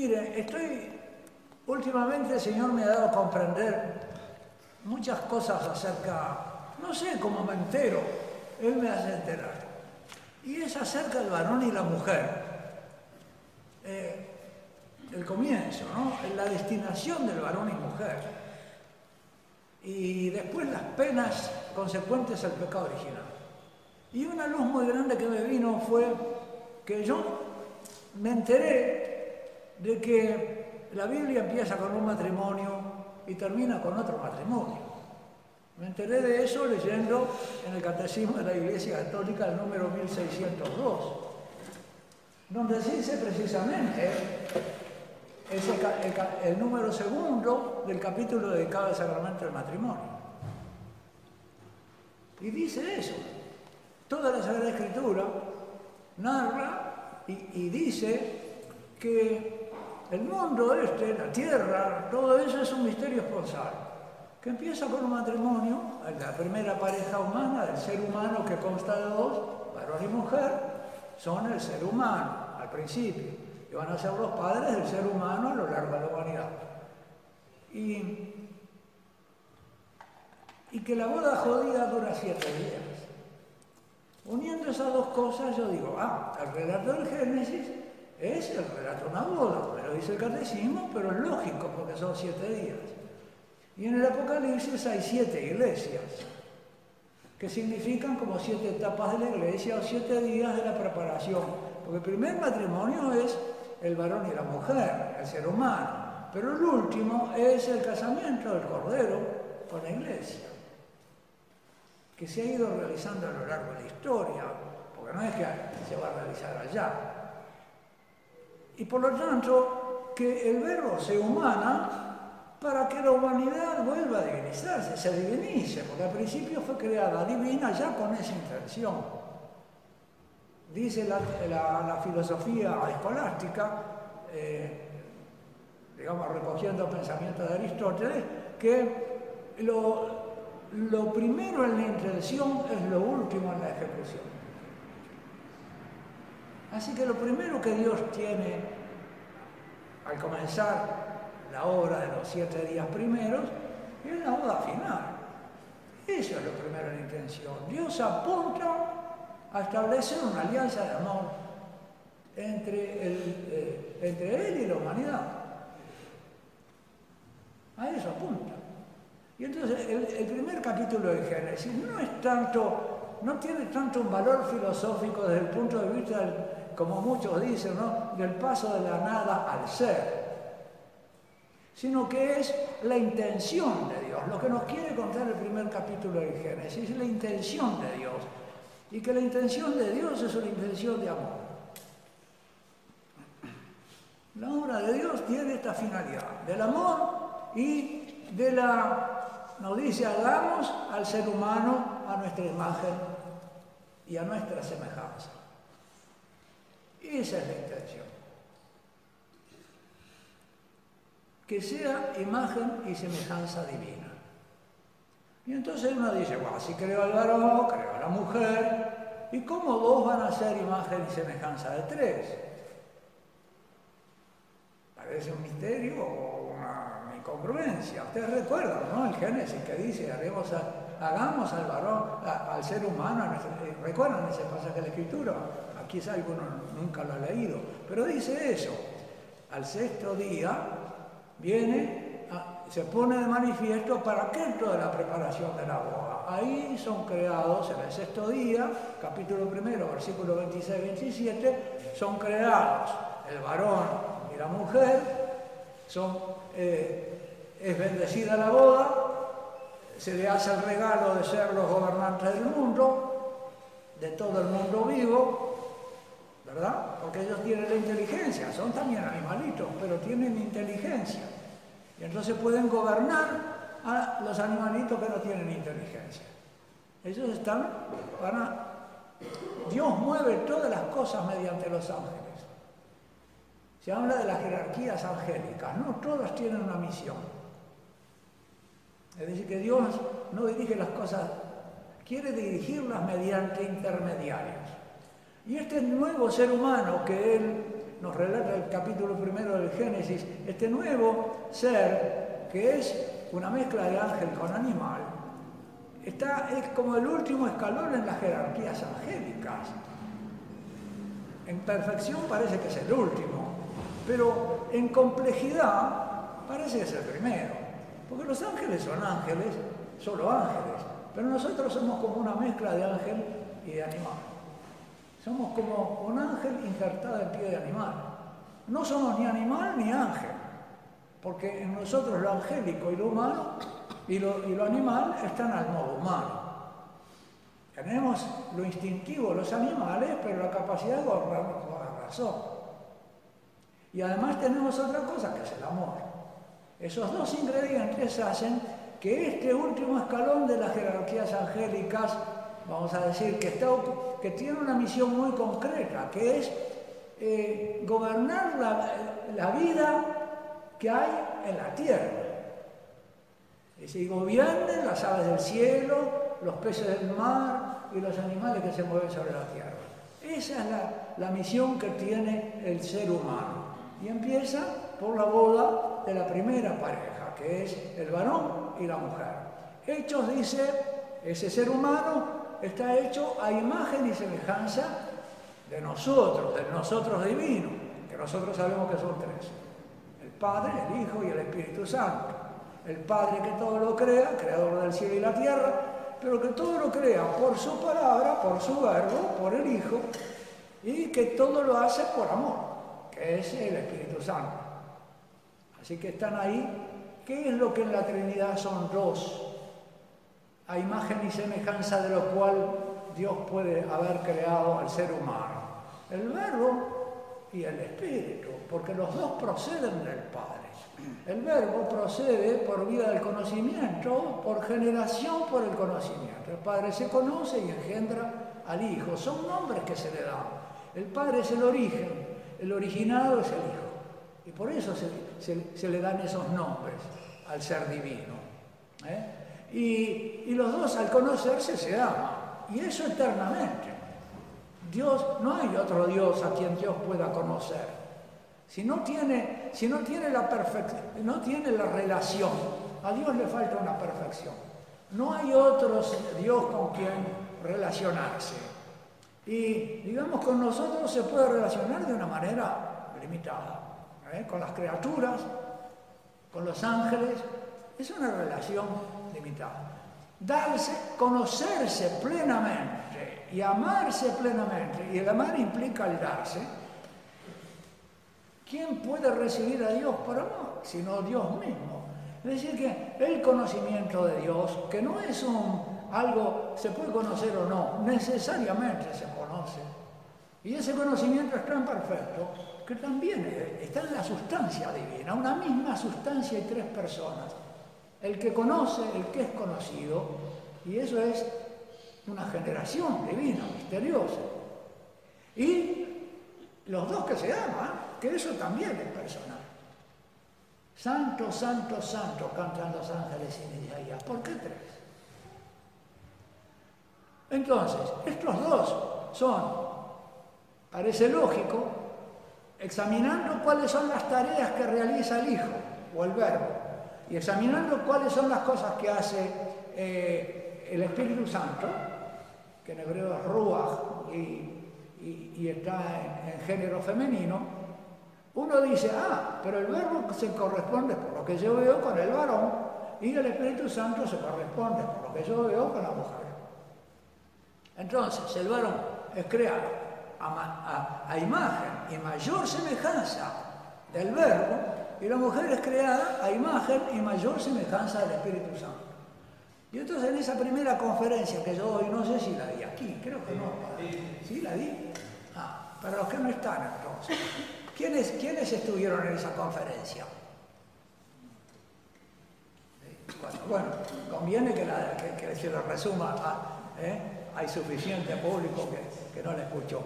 Mire, estoy, últimamente el Señor me ha dado a comprender muchas cosas acerca, no sé cómo me entero, Él me hace enterar. Y es acerca del varón y la mujer. Eh, el comienzo, ¿no? la destinación del varón y mujer. Y después las penas consecuentes al pecado original. Y una luz muy grande que me vino fue que yo me enteré de que la Biblia empieza con un matrimonio y termina con otro matrimonio. Me enteré de eso leyendo en el Catecismo de la Iglesia Católica el número 1602, donde dice precisamente es el, número segundo del capítulo dedicado al sacramento del matrimonio. Y dice eso. Toda la Sagrada Escritura narra y, y dice que el mundo este, la tierra, todo eso es un misterio esponsal, que empieza con un matrimonio, la primera pareja humana, del ser humano que consta de dos, varón y mujer, son el ser humano al principio que van a ser los padres del ser humano a lo largo de la humanidad. Y, y que la boda jodida dura siete días. Uniendo esas dos cosas, yo digo, ah, el relato del Génesis es el relato una boda, pero dice el catecismo, pero es lógico porque son siete días. Y en el Apocalipsis hay siete iglesias, que significan como siete etapas de la iglesia o siete días de la preparación. Porque el primer matrimonio es el varón y la mujer, el ser humano. Pero el último es el casamiento del Cordero con la iglesia, que se ha ido realizando a lo largo de la historia, porque no es que se va a realizar allá. Y por lo tanto, que el verbo se humana para que la humanidad vuelva a divinizarse, se divinice, porque al principio fue creada divina ya con esa intención. Dice la, filosofía escolástica, eh, digamos recogiendo pensamientos de Aristóteles, que lo, lo primero en la intención es lo último en la ejecución. Así que lo primero que Dios tiene al comenzar la obra de los siete días primeros es la boda final. Eso es lo primero en intención. Dios apunta a establecer una alianza de amor entre, eh, entre él y la humanidad. A eso apunta. Y entonces el, primer capítulo de Génesis no es tanto, no tiene tanto un valor filosófico desde el punto de vista, como muchos dicen, ¿no? del paso de la nada al ser, sino que es la intención de Dios. Lo que nos quiere contar el primer capítulo de Génesis es la intención de Dios y que la intención de Dios es una intención de amor. La obra de Dios tiene esta finalidad, del amor y de la, nos dice, hagamos al ser humano a nuestra imagen y a nuestra semejanza. Esa es la intención. Que sea imagen y semejanza divina. Y entonces uno dice, bueno, si creo al varón, creo a la mujer, ¿y cómo dos van a ser imagen y semejanza de tres? Parece un misterio o una incongruencia. Ustedes recuerdan, ¿no? El Génesis que dice, hagamos al varón, al ser humano, recuerdan ese pasaje de la Escritura. Aquí alguno nunca lo ha leído, pero dice eso. Al sexto día viene se pone de manifiesto para qué toda la preparación de la boda. Ahí son creados en el sexto día, capítulo primero, versículo 26-27, son creados el varón y la mujer, son, eh, es bendecida la boda, se le hace el regalo de ser los gobernantes del mundo, de todo el mundo vivo, ¿verdad? Porque ellos tienen la inteligencia, son también animalitos, pero tienen inteligencia. Y entonces pueden gobernar a los animalitos que no tienen inteligencia. Ellos están para... Dios mueve todas las cosas mediante los ángeles. Se habla de las jerarquías angélicas, no todas tienen una misión. Es decir, que Dios no dirige las cosas, quiere dirigirlas mediante intermediarios. Y este nuevo ser humano que Él nos relata el capítulo primero del Génesis, este nuevo ser que es una mezcla de ángel con animal, está, es como el último escalón en las jerarquías angélicas. En perfección parece que es el último, pero en complejidad parece que es el primero. Porque los ángeles son ángeles, solo ángeles, pero nosotros somos como una mezcla de ángel y de animal. Somos como un ángel injertado en pie de animal. No somos ni animal ni ángel, porque en nosotros lo angélico y lo humano y lo, animal están al modo humano. Tenemos lo instintivo, los animales, pero la capacidad de gobernar la razón. Y además tenemos otra cosa que es el amor. Esos dos ingredientes hacen que este último escalón de las jerarquías angélicas, vamos a decir, que, está, que tiene una misión muy concreta, que es eh, gobernar la, la vida que hay en la tierra. Y si gobiernen las aves del cielo, los peces del mar y los animales que se mueven sobre la tierra. Esa es la, misión que tiene el ser humano. Y empieza por la boda de la primera pareja, que es el varón y la mujer. Hechos dice, ese ser humano está hecho a imagen y semejanza de nosotros, del nosotros divino, que nosotros sabemos que son tres. El Padre, el Hijo y el Espíritu Santo el Padre que todo lo crea, creador del cielo y la tierra, pero que todo lo crea por su palabra, por su verbo, por el Hijo, y que todo lo hace por amor, que es el Espíritu Santo. Así que están ahí. ¿Qué es lo que en la Trinidad son dos? A imagen y semejanza de lo cual Dios puede haber creado al ser humano. El verbo y el Espíritu, porque los dos proceden del Padre. El verbo procede por vía del conocimiento, por generación por el conocimiento. El Padre se conoce y engendra al Hijo. Son nombres que se le dan. El Padre es el origen, el originado es el Hijo. Y por eso se, le dan esos nombres al ser divino. ¿eh? Y, los dos al conocerse se aman. Y eso eternamente. Dios, no hay otro Dios a quien Dios pueda conocer. Si no tiene, si no tiene la perfección, no tiene la relación, a Dios le falta una perfección. No hay otro Dios con quien relacionarse. Y digamos, con nosotros se puede relacionar de una manera limitada. ¿eh? Con las criaturas, con los ángeles, es una relación limitada. Darse, conocerse plenamente y amarse plenamente, y el amar implica el darse, ¿Quién puede recibir a Dios por amor? Sino Dios mismo. Es decir, que el conocimiento de Dios, que no es un, algo, se puede conocer o no, necesariamente se conoce. Y ese conocimiento es tan perfecto que también está en la sustancia divina, una misma sustancia y tres personas. El que conoce, el que es conocido, y eso es una generación divina, misteriosa. Y los dos que se aman, que eso también es personal. Santo, santo, santo, cantan los ángeles en Isaías. ¿Por qué tres? Entonces, estos dos son, parece lógico, examinando cuáles son las tareas que realiza el Hijo o el Verbo, y examinando cuáles son las cosas que hace eh, el Espíritu Santo, que en hebreo es Ruach y, está en género femenino, uno dice, ah, pero el verbo se corresponde por lo que yo veo con el varón y el Espíritu Santo se corresponde por lo que yo veo con la mujer. Entonces, el varón es creado a, imagen y mayor semejanza del verbo y la mujer es creada a imagen y mayor semejanza del Espíritu Santo. Y entonces en esa primera conferencia que yo doy, no sé si la di aquí, creo que no. ¿Sí la di? Ah, para los que no están entonces. ¿Quiénes, estuvieron en esa conferencia? Bueno, conviene que, se lo resuma, ¿eh? hay suficiente público que, no le escuchó.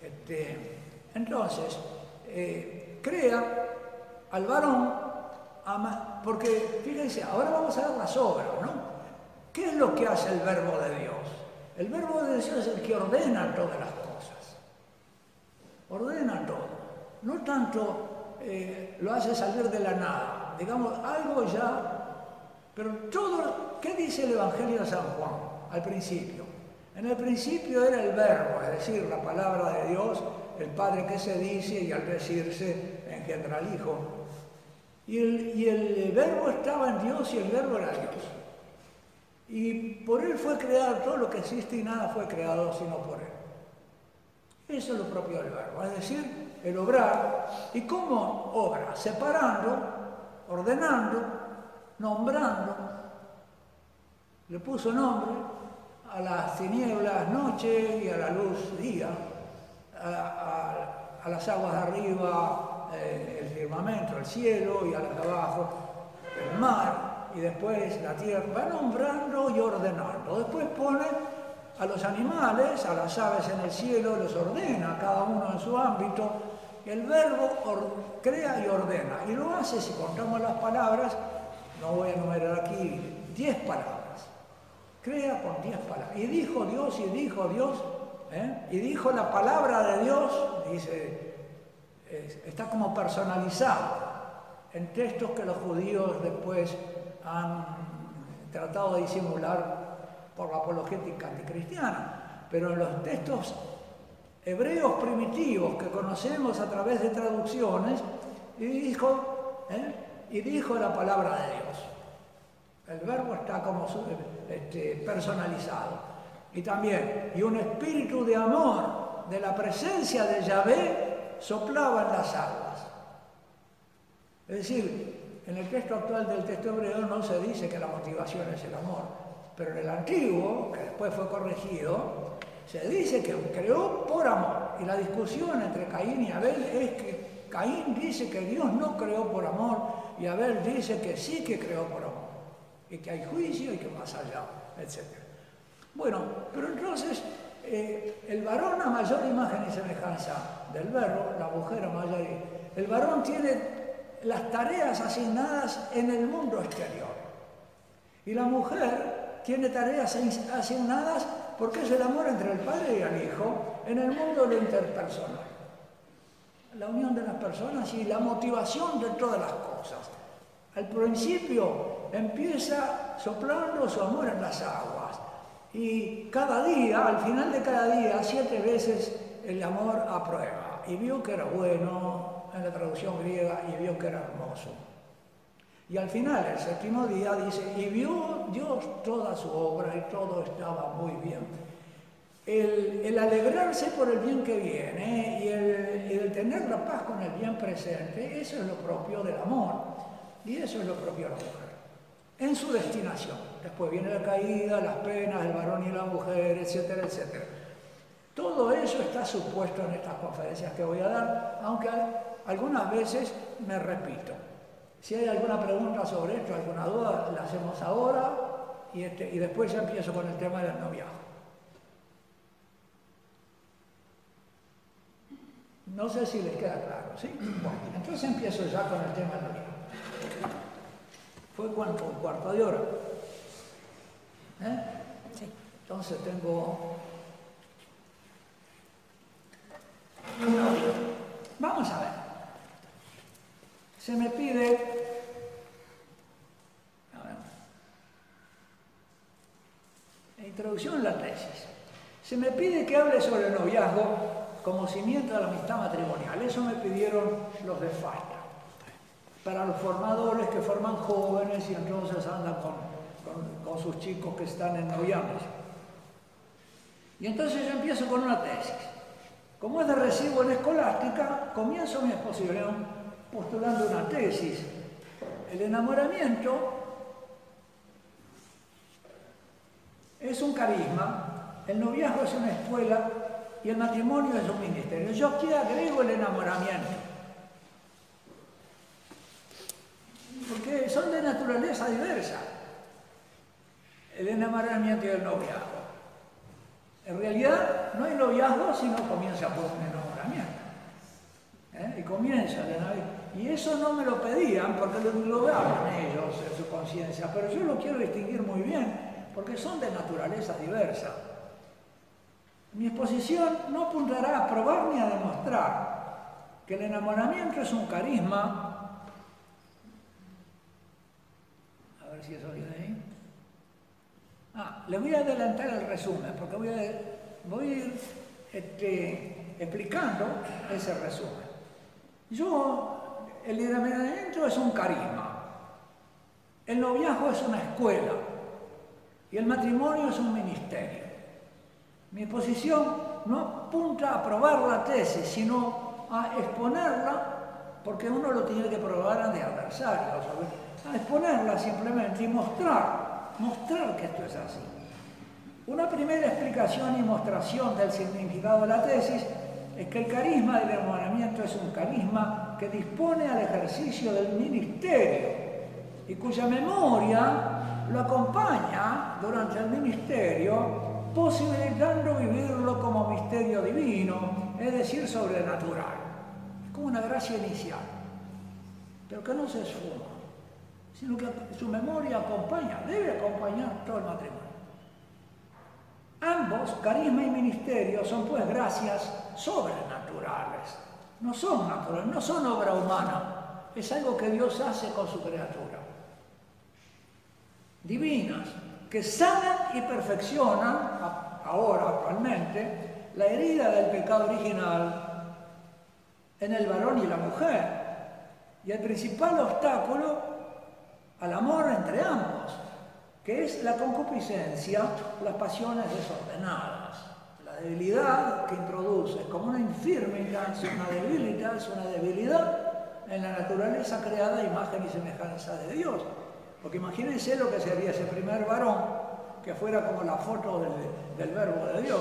Este, entonces, eh, crea al varón, porque fíjense, ahora vamos a ver las obras, ¿no? ¿Qué es lo que hace el verbo de Dios? El verbo de Dios es el que ordena todas las cosas. Ordena todo no tanto eh, lo hace salir de la nada. Digamos, algo ya... Pero todo, ¿qué dice el Evangelio de San Juan al principio? En el principio era el verbo, es decir, la palabra de Dios, el Padre que se dice y al decirse engendra al Hijo. Y el, el verbo estaba en Dios y el verbo era Dios. Y por Él fue creado todo lo que existe y nada fue creado sino por Él. Eso es lo propio del verbo, es decir, el obrar. ¿Y cómo obra? Separando, ordenando, nombrando. Le puso nombre a las tinieblas noche y a la luz día, a, las aguas de arriba, eh, el firmamento, el cielo y a las de abajo, el mar y después la tierra, va nombrando y ordenando. Después pone a los animales, a las aves en el cielo, los ordena, cada uno en su ámbito. El verbo crea y ordena. Y lo hace, si contamos las palabras, no voy a enumerar aquí, diez palabras. Crea con diez palabras. Y dijo Dios, y dijo Dios, ¿eh? y dijo la palabra de Dios, dice, está como personalizado en textos que los judíos después han tratado de disimular por la apologética anticristiana, pero en los textos hebreos primitivos que conocemos a través de traducciones, y dijo, ¿eh? y dijo la palabra de Dios. El verbo está como este, personalizado. Y también, y un espíritu de amor de la presencia de Yahvé soplaba en las aguas. Es decir, en el texto actual del texto hebreo no se dice que la motivación es el amor, pero en el antiguo, que después fue corregido, se dice que creó por amor. Y la discusión entre Caín y Abel es que Caín dice que Dios no creó por amor y Abel dice que sí que creó por amor. Y que hay juicio y que más allá, etc. Bueno, pero entonces eh, el varón a mayor imagen y semejanza del verbo, la mujer a mayor... El varón tiene las tareas asignadas en el mundo exterior. Y la mujer tiene tareas asignadas porque es el amor entre el padre y el hijo en el mundo lo interpersonal. La unión de las personas y la motivación de todas las cosas. Al principio empieza soplando su amor en las aguas y cada día, al final de cada día, siete veces el amor aprueba y vio que era bueno, en la traducción griega y vio que era hermoso. Y al final, el séptimo día, dice, y vio Dios toda su obra y todo estaba muy bien. El, alegrarse por el bien que viene y el, el, tener la paz con el bien presente, eso es lo propio del amor y eso es lo propio de la mujer, en su destinación. Después viene la caída, las penas, el varón y la mujer, etcétera, etcétera. Todo eso está supuesto en estas conferencias que voy a dar, aunque algunas veces me repito. Si hay alguna pregunta sobre esto, alguna duda, la hacemos ahora y, este, y después ya empiezo con el tema del noviazgo. No sé si les queda claro, ¿sí? Bueno, entonces empiezo ya con el tema del noviazgo. ¿Fue cuánto? Un cuarto de hora. ¿Eh? Sí. Entonces tengo... Vamos a ver se me pide, introducción a la tesis, se me pide que hable sobre el noviazgo como cimiento de la amistad matrimonial. Eso me pidieron los de FASTA, para los formadores que forman jóvenes y entonces andan con, con sus chicos que están en noviazgo. Y entonces yo empiezo con una tesis. Como es de recibo en escolástica, comienzo mi exposición postulando una tesis. El enamoramiento es un carisma, el noviazgo es una escuela y el matrimonio es un ministerio. Yo aquí agrego el enamoramiento. Porque son de naturaleza diversa. El enamoramiento y el noviazgo. En realidad no hay noviazgo si no comienza por un enamoramiento. ¿Eh? Y comienza el enamoramiento. Y eso no me lo pedían porque lo, lo ellos en su conciencia, pero yo lo quiero distinguir muy bien porque son de naturaleza diversa. Mi exposición no apuntará a probar ni a demostrar que el enamoramiento es un carisma. A ver si eso viene ahí. Ah, le voy a adelantar el resumen, porque voy a, ir este, explicando ese resumen. Yo, el enamoramiento es un carisma, el noviazgo es una escuela y el matrimonio es un ministerio. Mi posición no apunta a probar la tesis, sino a exponerla, porque uno lo tiene que probar de adversario, a exponerla simplemente y mostrar, mostrar que esto es así. Una primera explicación y mostración del significado de la tesis es que el carisma del enamoramiento es un carisma que dispone al ejercicio del ministerio y cuya memoria lo acompaña durante el ministerio posibilitando vivirlo como misterio divino, es decir, sobrenatural. Es como una gracia inicial, pero que no se esfuma, sino que su memoria acompaña, debe acompañar todo el matrimonio. Ambos, carisma y ministerio, son pues gracias sobrenaturales. No son naturales, no son obra humana, es algo que Dios hace con su criatura. Divinas, que sanan y perfeccionan, ahora actualmente, la herida del pecado original en el varón y la mujer, y el principal obstáculo al amor entre ambos, que es la concupiscencia, las pasiones desordenadas, la debilidad que introduce como una infirmidad, una debilidad, es una debilidad en la naturaleza creada imagen y semejanza de Dios. Porque imagínense lo que sería ese primer varón que fuera como la foto del, verbo de Dios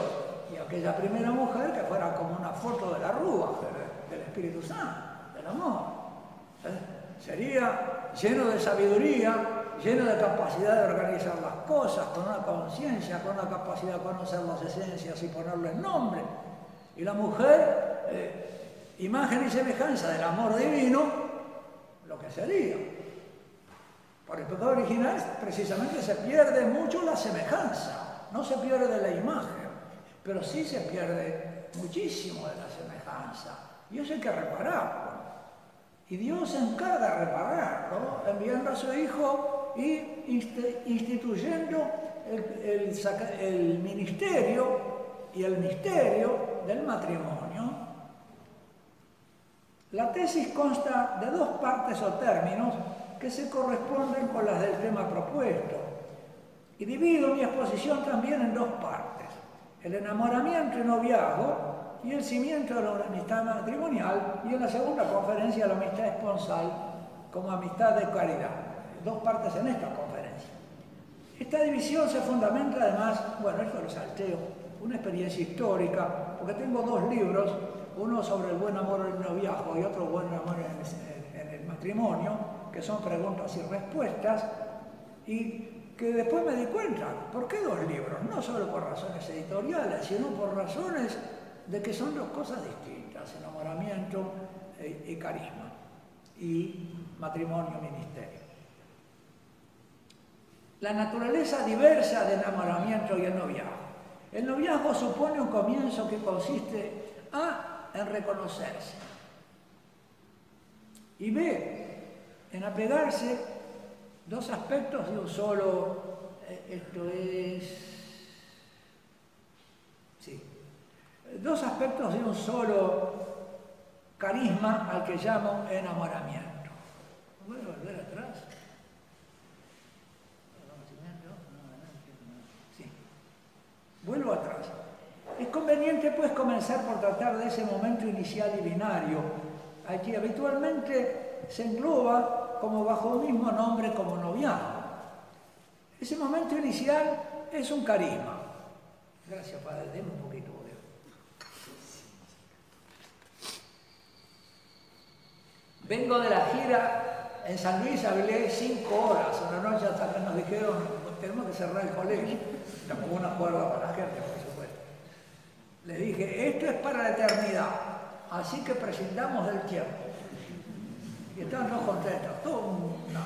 y aquella primera mujer que fuera como una foto de la rúa, del, Espíritu Santo, del amor. ¿Eh? Sería lleno de sabiduría, lleno de capacidad de organizar las cosas, con una conciencia, con una capacidad de conocer las esencias y ponerles nombre. Y la mujer, eh, imagen y semejanza del amor divino, lo que sería. Por el pecado original precisamente se pierde mucho la semejanza, no se pierde la imagen, pero sí se pierde muchísimo de la semejanza. Y eso hay que repararlo. Y Dios se encarga de repararlo, enviando a su Hijo y instituyendo el, ministerio y el misterio del matrimonio. La tesis consta de dos partes o términos que se corresponden con las del tema propuesto. Y divido mi exposición también en dos partes, el enamoramiento y noviazgo y el cimiento de la amistad matrimonial y en la segunda conferencia la amistad esponsal como amistad de caridad. Dos partes en esta conferencia. Esta división se fundamenta además, bueno, esto lo salteo, una experiencia histórica, porque tengo dos libros, uno sobre el buen amor en el noviazgo y otro buen amor en el matrimonio, que son preguntas y respuestas, y que después me di cuenta, ¿por qué dos libros? No solo por razones editoriales, sino por razones de que son dos cosas distintas, enamoramiento eh, y carisma, y matrimonio, ministerio. La naturaleza diversa del enamoramiento y el noviazgo. El noviazgo supone un comienzo que consiste A, en reconocerse, y B, en apegarse dos aspectos de un solo, eh, esto es, sí, dos aspectos de un solo carisma al que llamo enamoramiento. ¿Voy a volver atrás? Sí. Vuelvo atrás. Es conveniente pues comenzar por tratar de ese momento inicial y binario, aquí habitualmente se engloba como bajo un mismo nombre como noviazgo. Ese momento inicial es un carisma. Gracias, Padre. Deme un poquito. Vengo de la gira en San Luis, hablé cinco horas, una noche hasta que nos dijeron, tenemos que cerrar el colegio. Tampoco una cuerda para la gente, por supuesto. Le dije, esto es para la eternidad, así que prescindamos del tiempo. Y estaban todos contentos, todo una,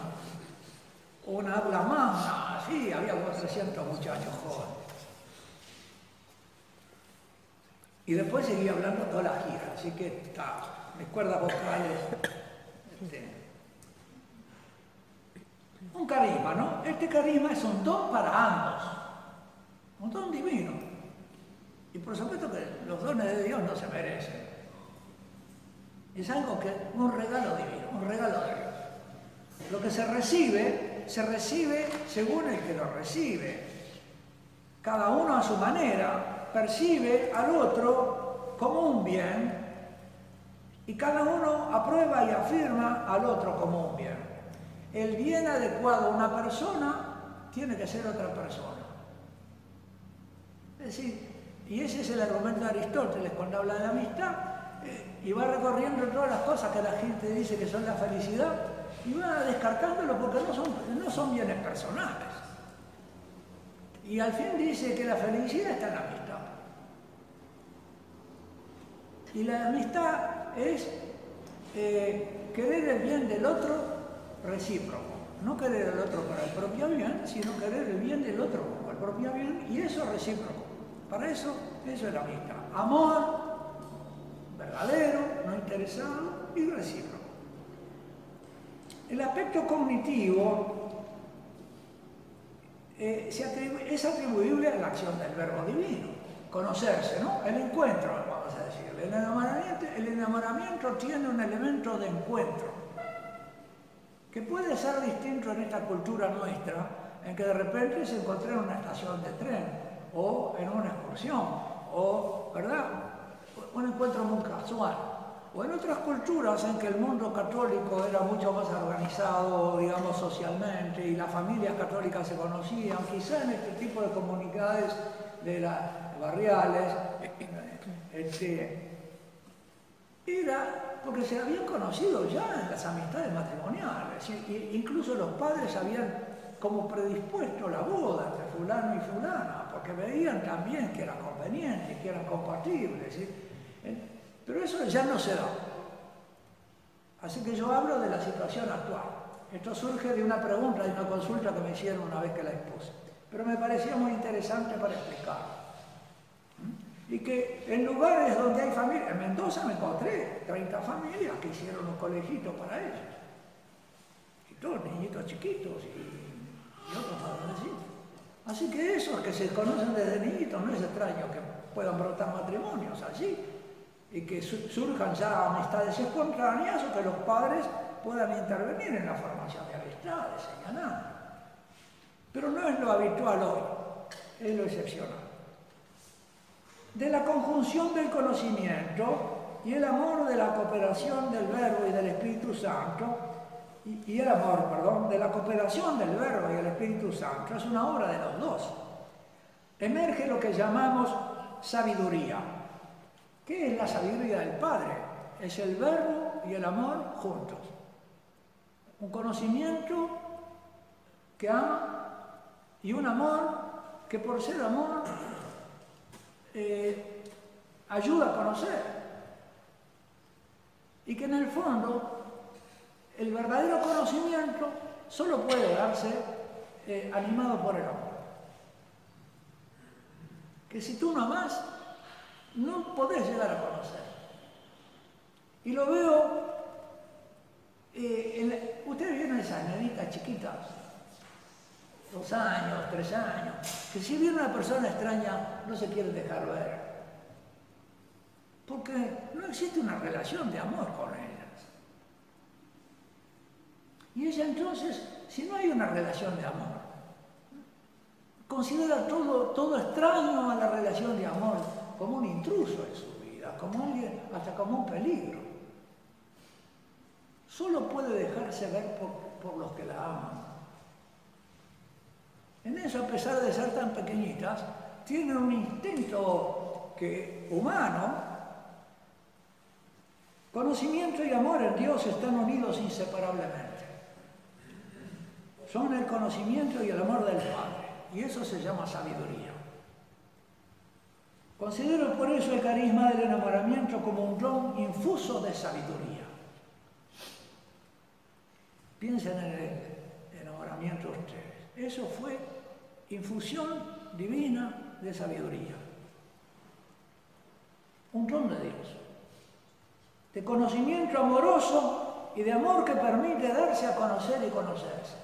una habla más, sí, había unos 300 muchachos jóvenes. Y después seguía hablando toda la gira, así que está, mis cuerdas vocales. Este, un carisma, ¿no? Este carisma es un don para ambos, un don divino. Y por supuesto que los dones de Dios no se merecen. Es algo que, un regalo divino, un regalo de Dios. Lo que se recibe, se recibe según el que lo recibe. Cada uno a su manera percibe al otro como un bien y cada uno aprueba y afirma al otro como un bien. El bien adecuado a una persona tiene que ser otra persona. Es decir, y ese es el argumento de Aristóteles cuando habla de amistad, eh, y va recorriendo todas las cosas que la gente dice que son la felicidad, y va descartándolo porque no son, no son bienes personales. Y al fin dice que la felicidad está en la amistad. Y la amistad es eh, querer el bien del otro recíproco. No querer el otro para el propio bien, sino querer el bien del otro para el propio bien, y eso recíproco. Para eso, eso es la amistad. Amor verdadero, no interesado y recíproco. El aspecto cognitivo eh, es atribuible a la acción del verbo divino, conocerse, ¿no? El encuentro, vamos a decir. El enamoramiento, el enamoramiento tiene un elemento de encuentro, que puede ser distinto en esta cultura nuestra, en que de repente se encontré en una estación de tren, o en una excursión, o, ¿verdad? Un encuentro muy casual o en otras culturas en que el mundo católico era mucho más organizado, digamos, socialmente, y las familias católicas se conocían, quizá en este tipo de comunidades de las barriales, este, era porque se habían conocido ya en las amistades matrimoniales, incluso los padres habían como predispuesto la boda entre fulano y fulana, porque veían también que era conveniente, que eran compatibles. Pero eso ya no se da. Así que yo hablo de la situación actual. Esto surge de una pregunta, de una consulta que me hicieron una vez que la expuse. Pero me parecía muy interesante para explicar. Y que en lugares donde hay familias, en Mendoza me encontré 30 familias que hicieron un colegito para ellos. Y todos niñitos chiquitos y, otros adolescentes. Así que esos que se conocen desde niñitos no es extraño que puedan brotar matrimonios allí y que surjan ya amistades espontáneas o que los padres puedan intervenir en la formación de amistades, señalando. Pero no es lo habitual hoy, es lo excepcional. De la conjunción del conocimiento y el amor de la cooperación del Verbo y del Espíritu Santo, y, el amor, perdón, de la cooperación del Verbo y del Espíritu Santo, es una obra de los dos. Emerge lo que llamamos sabiduría ¿Qué es la sabiduría del Padre? Es el verbo y el amor juntos. Un conocimiento que ama y un amor que por ser amor eh, ayuda a conocer. Y que en el fondo el verdadero conocimiento solo puede darse eh, animado por el amor. Que si tú no amas, no podés llegar a conocer. Y lo veo, eh, ustedes vieron esas nenitas chiquitas, dos años, tres años, que si viene una persona extraña no se quieren dejar ver. Porque no existe una relación de amor con ellas. Y ella entonces, si no hay una relación de amor, considera todo, todo extraño a la relación de amor como un intruso en su vida, como alguien, hasta como un peligro. Solo puede dejarse ver por, los que la aman. En eso, a pesar de ser tan pequeñitas, tienen un instinto que, humano. Conocimiento y amor en Dios están unidos inseparablemente. Son el conocimiento y el amor del Padre. Y eso se llama sabiduría. Considero por eso el carisma del enamoramiento como un don infuso de sabiduría. Piensen en el enamoramiento ustedes. Eso fue infusión divina de sabiduría. Un don de Dios. de conocimiento amoroso y de amor que permite darse a conocer y conocerse.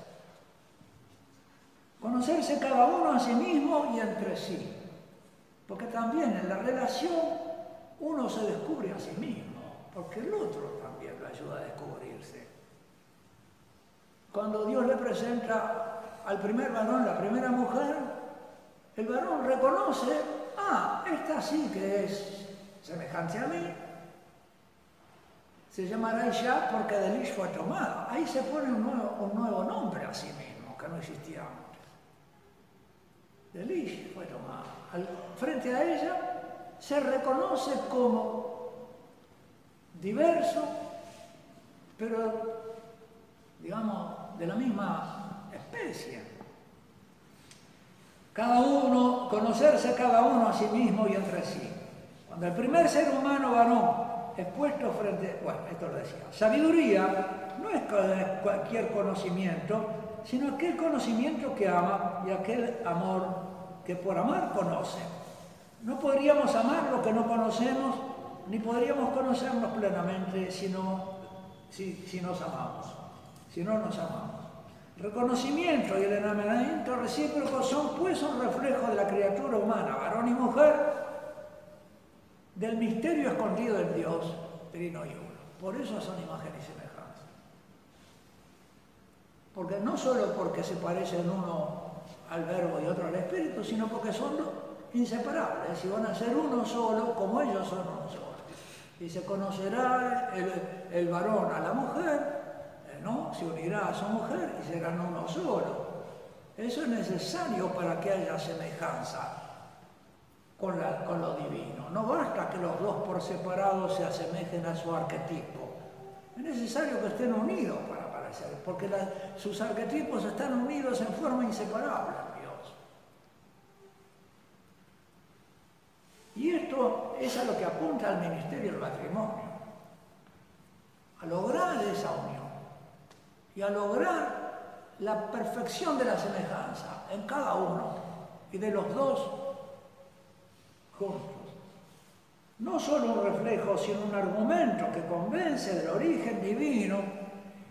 Conocerse cada uno a sí mismo y entre sí. Porque también en la relación uno se descubre a sí mismo, porque el otro también lo ayuda a descubrirse. Cuando Dios le presenta al primer varón, la primera mujer, el varón reconoce, ah, esta sí que es semejante a mí, se llamará Isha porque de Lish fue tomada. Ahí se pone un nuevo, nombre a sí mismo, que no existía antes. De Lish fue tomada. frente a ella se reconoce como diverso, pero, digamos, de la misma Cada uno, conocerse cada uno a sí mismo y entre sí. Cuando el primer ser humano varón expuesto frente, bueno, esto lo decía, sabiduría no es cualquier conocimiento, sino aquel conocimiento que ama y aquel amor que por amar conoce. No podríamos amar lo que no conocemos, ni podríamos conocernos plenamente si no, si, si nos amamos, si no nos amamos. Reconocimiento y el enamoramiento recíproco son pues un reflejo de la criatura humana, varón y mujer, del misterio escondido en Dios, trino y uno. Por eso son imágenes y. Porque no solo porque se parecen uno al verbo y otro al espíritu, sino porque son inseparables y van a ser uno solo como ellos son uno solo. Y se conocerá el, varón a la mujer, ¿no? Se unirá a su mujer y serán uno solo. Eso es necesario para que haya semejanza con, lo divino. No basta que los dos por separado se asemejen a su arquetipo. Es necesario que estén unidos para parecer, porque sus arquetipos están unidos en forma inseparable Dios. Y esto es a lo que apunta el ministerio del matrimonio, a lograr esa unión y a lograr la perfección de la semejanza en cada uno y de los dos juntos. No solo un reflejo, sino un argumento que convence del origen divino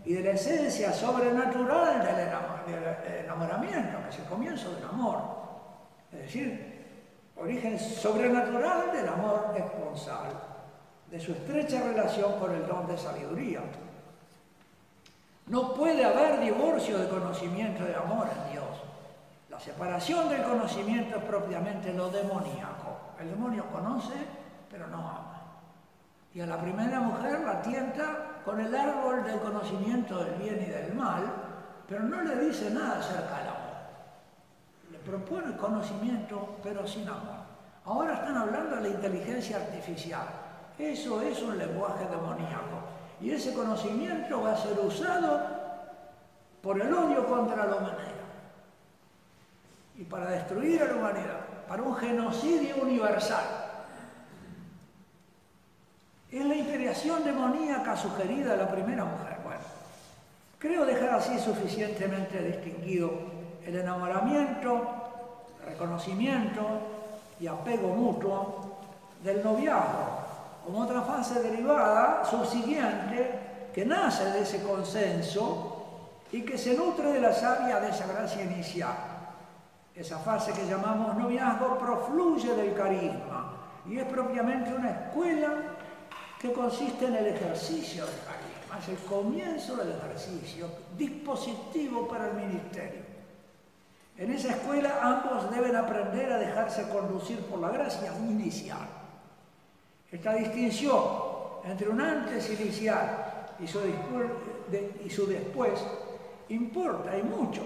y de la esencia sobrenatural del enamoramiento, que es el comienzo del amor. Es decir, origen sobrenatural del amor esponsal, de su estrecha relación con el don de sabiduría. No puede haber divorcio de conocimiento de amor en Dios. La separación del conocimiento es propiamente lo demoníaco. El demonio conoce, pero no ama. Y a la primera mujer la tienta con el árbol del conocimiento del bien y del mal, pero no le dice nada acerca del amor. Le propone conocimiento, pero sin amor. Ahora están hablando de la inteligencia artificial. Eso es un lenguaje demoníaco. Y ese conocimiento va a ser usado por el odio contra la humanidad y para destruir a la humanidad para un genocidio universal. Es la integración demoníaca sugerida a la primera mujer. Bueno, creo dejar así suficientemente distinguido el enamoramiento, reconocimiento y apego mutuo del noviazgo, como otra fase derivada, subsiguiente, que nace de ese consenso y que se nutre de la savia de esa gracia inicial esa fase que llamamos noviazgo profluye del carisma y es propiamente una escuela que consiste en el ejercicio del carisma, es el comienzo del ejercicio, dispositivo para el ministerio. En esa escuela ambos deben aprender a dejarse conducir por la gracia inicial. Esta distinción entre un antes inicial y su, después importa y mucho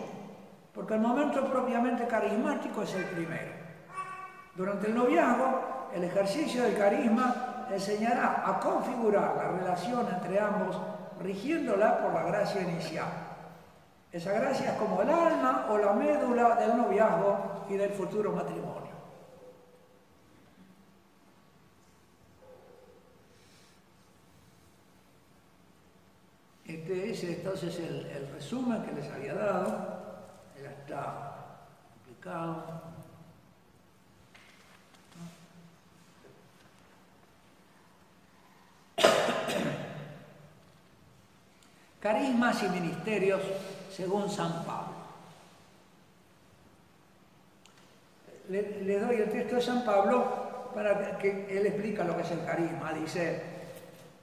porque el momento propiamente carismático es el primero. Durante el noviazgo, el ejercicio del carisma enseñará a configurar la relación entre ambos, rigiéndola por la gracia inicial. Esa gracia es como el alma o la médula del noviazgo y del futuro matrimonio. Este es entonces el, el resumen que les había dado está complicado. Carismas y ministerios según San Pablo. Le, doy el texto de San Pablo para que él explica lo que es el carisma. Dice,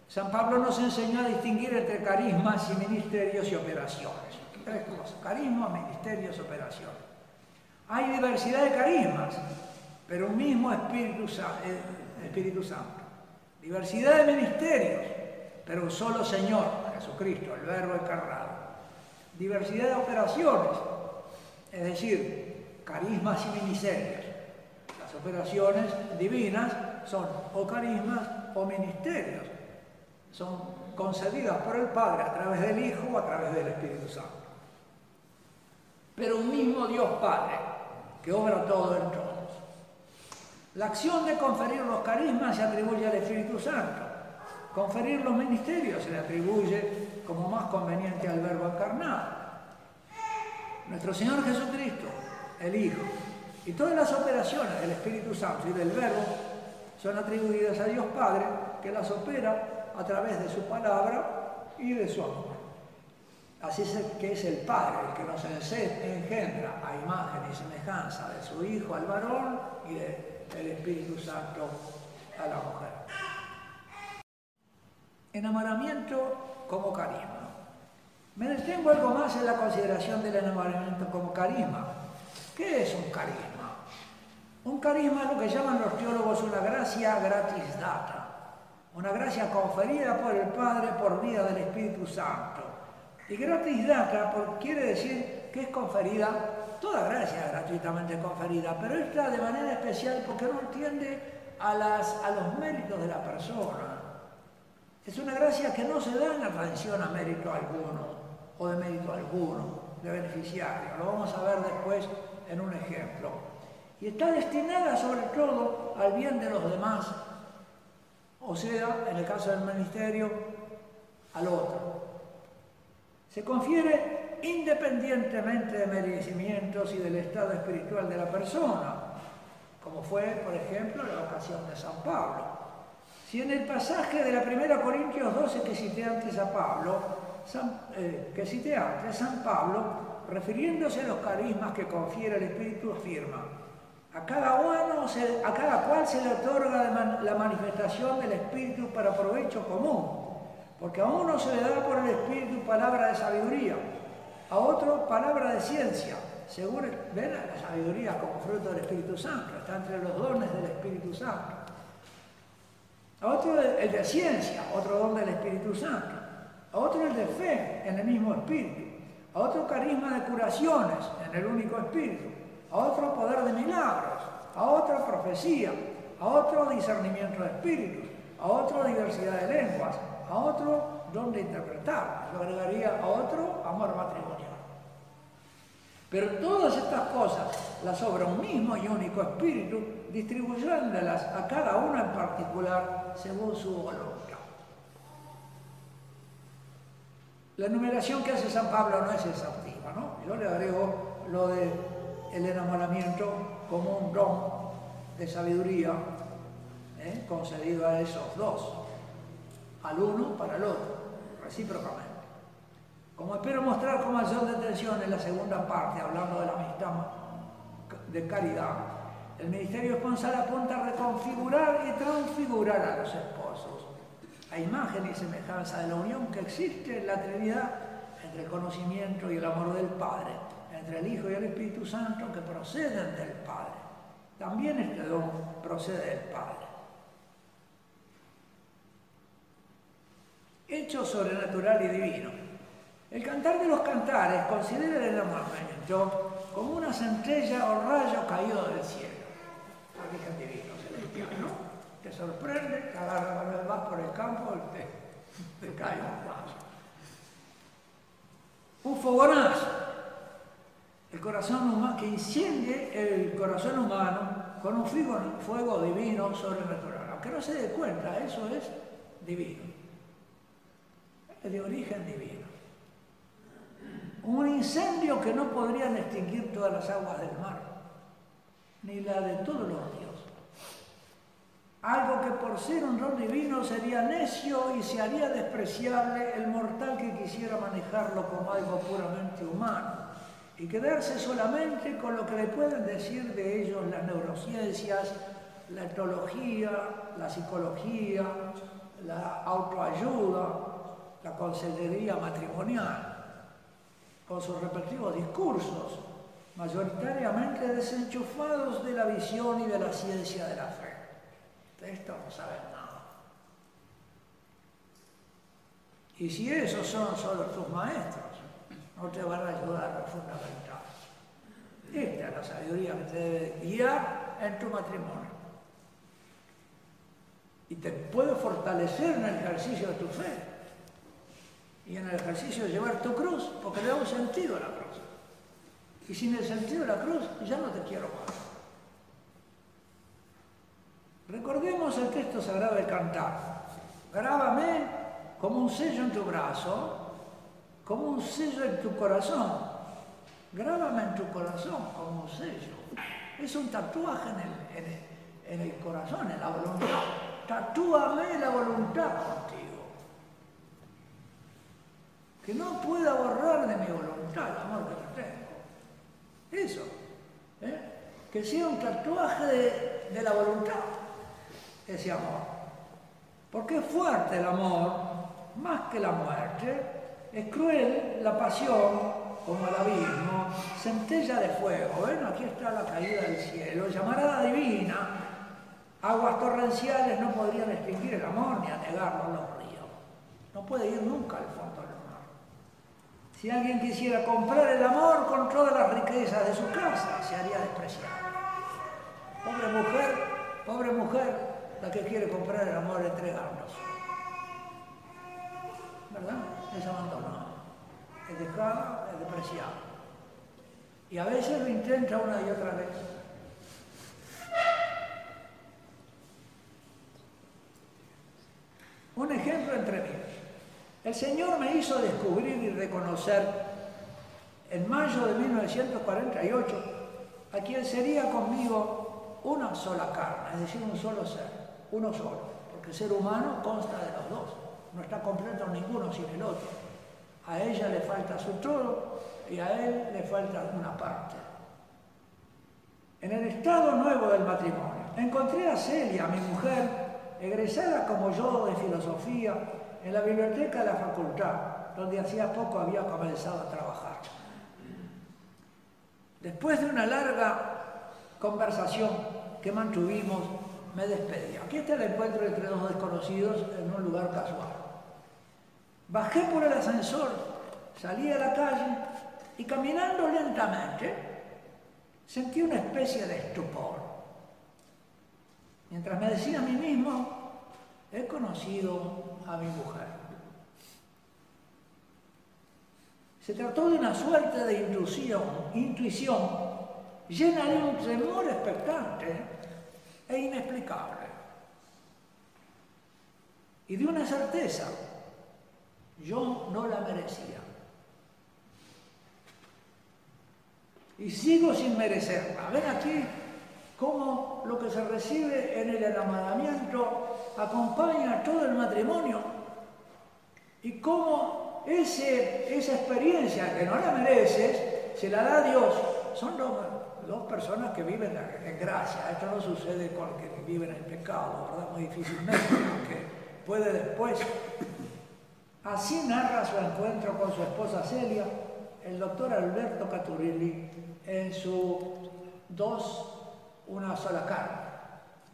San Pablo nos enseñó a distinguir entre carismas y ministerios y operaciones. Tres cosas, carismas, ministerios, operaciones. Hay diversidad de carismas, pero un mismo Espíritu, eh, Espíritu Santo. Diversidad de ministerios, pero un solo Señor, Jesucristo, el Verbo encarnado. Diversidad de operaciones, es decir, carismas y ministerios. Las operaciones divinas son o carismas o ministerios. Son concedidas por el Padre a través del Hijo o a través del Espíritu Santo. Pero un mismo Dios Padre que obra todo en todos. La acción de conferir los carismas se atribuye al Espíritu Santo. Conferir los ministerios se le atribuye como más conveniente al Verbo encarnado. Nuestro Señor Jesucristo, el Hijo, y todas las operaciones del Espíritu Santo y del Verbo son atribuidas a Dios Padre, que las opera a través de su palabra y de su amor. Así es que es el Padre el que nos engendra a imagen y semejanza de su Hijo al varón y del Espíritu Santo a la mujer. Enamoramiento como carisma. Me detengo algo más en la consideración del enamoramiento como carisma. ¿Qué es un carisma? Un carisma es lo que llaman los teólogos una gracia gratis data, una gracia conferida por el Padre por vía del Espíritu Santo. Y gratis data quiere decir que es conferida, toda gracia gratuitamente conferida, pero esta de manera especial porque no entiende a, a los méritos de la persona. Es una gracia que no se da en atención a mérito alguno o de mérito alguno, de beneficiario. Lo vamos a ver después en un ejemplo. Y está destinada sobre todo al bien de los demás, o sea, en el caso del ministerio, al otro. Se confiere independientemente de merecimientos y del estado espiritual de la persona, como fue, por ejemplo, la ocasión de San Pablo. Si en el pasaje de la primera Corintios 12 que cité antes a Pablo, eh, que cité antes, San Pablo, refiriéndose a los carismas que confiere el Espíritu, afirma, a cada, uno a cada cual se le otorga la manifestación del Espíritu para provecho común, porque a uno se le da por el Espíritu palabra de sabiduría, a otro palabra de ciencia, según ven la sabiduría como fruto del Espíritu Santo, está entre los dones del Espíritu Santo. A otro el de ciencia, otro don del Espíritu Santo, a otro el de fe en el mismo Espíritu, a otro carisma de curaciones en el único Espíritu, a otro poder de milagros, a otra profecía, a otro discernimiento de espíritus, a otro diversidad de lenguas, a otro don de interpretar, lo agregaría a otro amor matrimonial. Pero todas estas cosas las obra un mismo y único espíritu, distribuyéndolas a cada uno en particular según su voluntad. La numeración que hace San Pablo no es exhaustiva, ¿no? Yo le agrego lo del el enamoramiento como un don de sabiduría ¿eh? concedido a esos dos, al uno para el otro, recíprocamente. Como espero mostrar con mayor detención en la segunda parte, hablando de la amistad de caridad, el ministerio esponsal apunta a reconfigurar y transfigurar a los esposos, a imagen y semejanza de la unión que existe en la Trinidad entre el conocimiento y el amor del Padre, entre el Hijo y el Espíritu Santo que proceden del Padre. También este don procede del Padre. Hecho sobrenatural y divino. El cantar de los cantares considera el enamoramiento como una centella o rayo caído del cielo. Origen divino, celestial, ¿no? Te sorprende, te agarra vas por el campo te, te cae un rayo. Un fogonazo. El corazón humano, que enciende el corazón humano con un fuego divino sobrenatural. Aunque no se dé cuenta, eso es divino. Es de origen divino un incendio que no podrían extinguir todas las aguas del mar, ni la de todos los ríos. algo que por ser un don divino sería necio y se haría despreciable el mortal que quisiera manejarlo como algo puramente humano y quedarse solamente con lo que le pueden decir de ellos las neurociencias, la etología, la psicología, la autoayuda, la consejería matrimonial, con sus respectivos discursos, mayoritariamente desenchufados de la visión y de la ciencia de la fe. De esto no saben nada. Y si esos son solo tus maestros, no te van a ayudar a lo fundamental. Esta es la sabiduría que te debe guiar en tu matrimonio. Y te puede fortalecer en el ejercicio de tu fe. Y en el ejercicio de llevar tu cruz, porque le da un sentido a la cruz. Y sin el sentido de la cruz, ya no te quiero más. Recordemos el texto sagrado del cantar. Grábame como un sello en tu brazo como un sello en tu corazón. Grábame en tu corazón como un sello. Es un tatuaje en el, corazón, en la voluntad. Tatúame la voluntad contigo. Que no pueda borrar de mi voluntad el amor que te tengo. Eso. ¿eh? Que sea un tatuaje de, de la voluntad, ese amor. Porque es fuerte el amor, más que la muerte, es cruel la pasión como el abismo, centella de fuego. Ven, aquí está la caída del cielo, llamarada divina. Aguas torrenciales no podrían extinguir el amor ni anegarlo a los ríos. No puede ir nunca al fondo del mar. Si alguien quisiera comprar el amor con todas las riquezas de su casa, se haría despreciar. Pobre mujer, pobre mujer, la que quiere comprar el amor entregándose. ¿Verdad? Es abandonado, es dejado, es despreciado. Y a veces lo intenta una y otra vez. Un ejemplo entre mí. El Señor me hizo descubrir y reconocer en mayo de 1948 a quien sería conmigo una sola carne, es decir, un solo ser, uno solo, porque el ser humano consta de los dos no está completo ninguno sin el otro. A ella le falta su todo y a él le falta una parte. En el estado nuevo del matrimonio, encontré a Celia, mi mujer, egresada como yo de filosofía, en la biblioteca de la facultad, donde hacía poco había comenzado a trabajar. Después de una larga conversación que mantuvimos, me despedí. Aquí está el encuentro entre dos desconocidos en un lugar casual. Bajé por el ascensor, salí a la calle y caminando lentamente sentí una especie de estupor. Mientras me decía a mí mismo, he conocido a mi mujer. Se trató de una suerte de intuición, intuición llena de un temor expectante e inexplicable. Y de una certeza yo no la merecía. Y sigo sin merecerla. Ven aquí cómo lo que se recibe en el enamoramiento acompaña todo el matrimonio y cómo ese, esa experiencia que no la mereces se la da Dios. Son dos, personas que viven en gracia. Esto no sucede con el que viven en pecado, ¿verdad? Muy difícilmente, porque puede después Así narra su encuentro con su esposa Celia el doctor Alberto Caturilli en su Dos, una sola carne.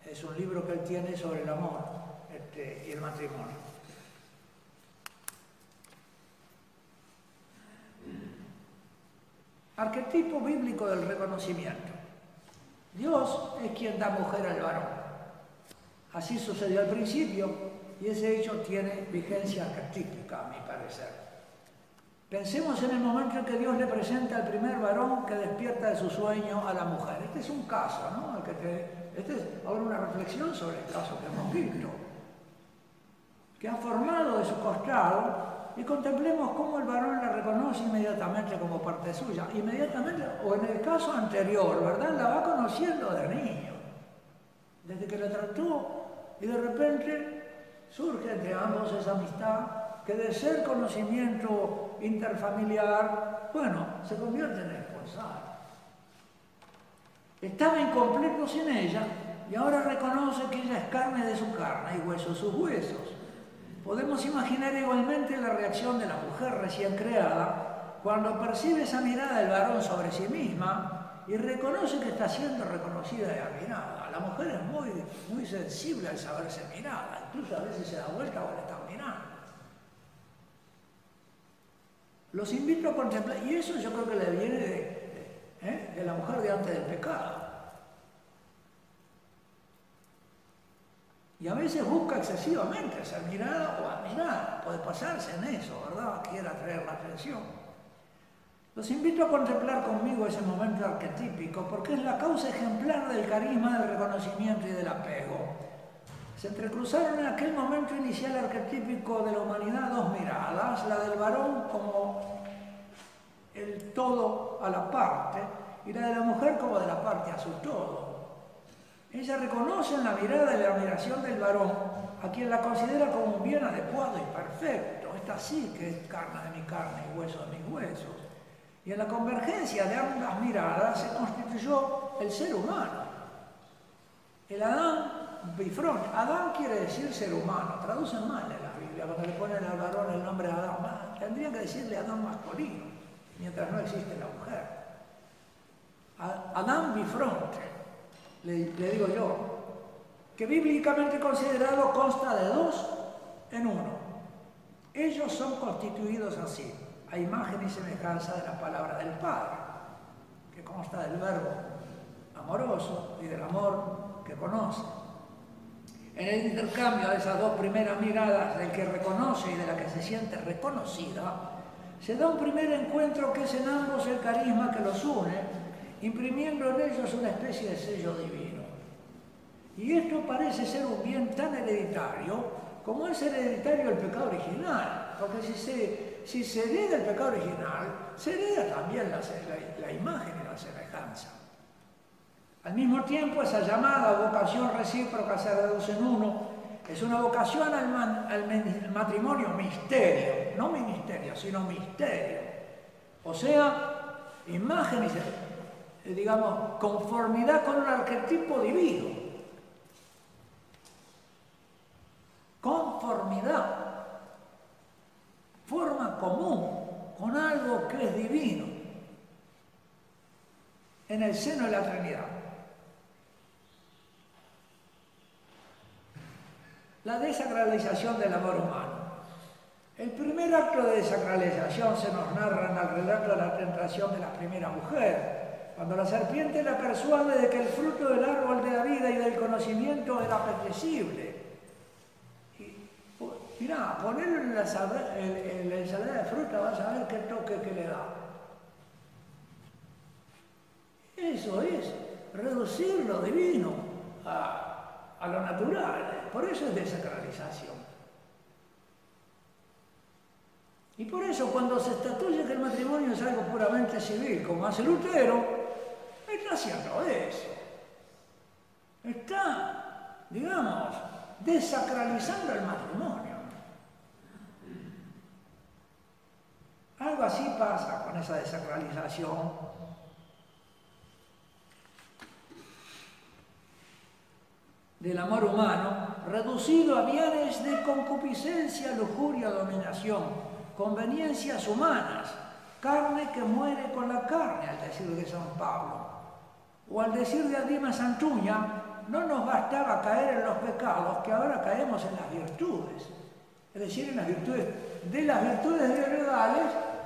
Es un libro que él tiene sobre el amor este, y el matrimonio. Arquetipo bíblico del reconocimiento. Dios es quien da mujer al varón. Así sucedió al principio y ese hecho tiene vigencia arquetípica, a mi parecer. Pensemos en el momento en que Dios le presenta al primer varón que despierta de su sueño a la mujer. Este es un caso, ¿no? este es ahora una reflexión sobre el caso que hemos visto. Que ha formado de su costado y contemplemos cómo el varón la reconoce inmediatamente como parte suya. Inmediatamente, o en el caso anterior, ¿verdad? La va conociendo de niño. Desde que la trató Y de repente surge entre ambos esa amistad que de ser conocimiento interfamiliar, bueno, se convierte en esponsal. Estaba incompleto sin ella y ahora reconoce que ella es carne de su carne y hueso de sus huesos. Podemos imaginar igualmente la reacción de la mujer recién creada cuando percibe esa mirada del varón sobre sí misma y reconoce que está siendo reconocida y admirada. La mujer es muy, muy sensible al saberse mirada, incluso a veces se da vuelta o le están Los invito a contemplar, y eso yo creo que le viene de, ¿eh? la mujer de antes del pecado. Y a veces busca excesivamente ser mirada o admirada. Puede pasarse en eso, ¿verdad? Quiere atraer la atención. Los invito a contemplar conmigo ese momento arquetípico porque es la causa ejemplar del carisma, del reconocimiento y del apego. Se entrecruzaron en aquel momento inicial arquetípico de la humanidad dos miradas, la del varón como el todo a la parte y la de la mujer como de la parte a su todo. Ella reconoce en la mirada y la admiración del varón a quien la considera como un bien adecuado y perfecto. Esta sí que es carne de mi carne y hueso de mis huesos. Y en la convergencia de ambas miradas se constituyó el ser humano. El Adán bifront. Adán quiere decir ser humano. Traducen mal en la Biblia cuando le ponen al varón el nombre Adán. Tendría que decirle Adán masculino, mientras no existe la mujer. Adán bifronte le, digo yo, que bíblicamente considerado consta de dos en uno. Ellos son constituidos así, a imagen y semejanza de la palabra del Padre, que consta del verbo amoroso y del amor que conoce. En el intercambio de esas dos primeras miradas del que reconoce y de la que se siente reconocida, se da un primer encuentro que es en ambos el carisma que los une imprimiendo en ellos una especie de sello divino. Y esto parece ser un bien tan hereditario como es hereditario el pecado original, porque si se, si se hereda el pecado original, se hereda también la, imagen y la semejanza. Al mismo tiempo, esa llamada vocación recíproca se reduce en uno, es una vocación al, al matrimonio misterio, no ministerio, sino misterio. O sea, imagen y eh, digamos, conformidad con un arquetipo divino. Conformidad, forma común con algo que es divino en el seno de la Trinidad. La desacralización del amor humano. El primer acto de desacralización se nos narra en el relato de la tentación de la primera mujer, cuando la serpiente la persuade de que el fruto del árbol de la vida y del conocimiento era apetecible. Mirá, ponerlo en la, ensalada de fruta, vas a ver qué toque que le da. Eso es reducir lo divino a, a lo natural. Por eso es desacralización. Y por eso cuando se estatuye que el matrimonio es algo puramente civil, como hace Lutero, está haciendo eso. Está, digamos, desacralizando el matrimonio. Algo así pasa con esa desacralización. Del amor humano, reducido a bienes de concupiscencia, lujuria, dominación, conveniencias humanas, carne que muere con la carne, al decir de San Pablo. O al decir de Adima Santuña, no nos bastaba caer en los pecados, que ahora caemos en las virtudes. Es decir, en las virtudes, de las virtudes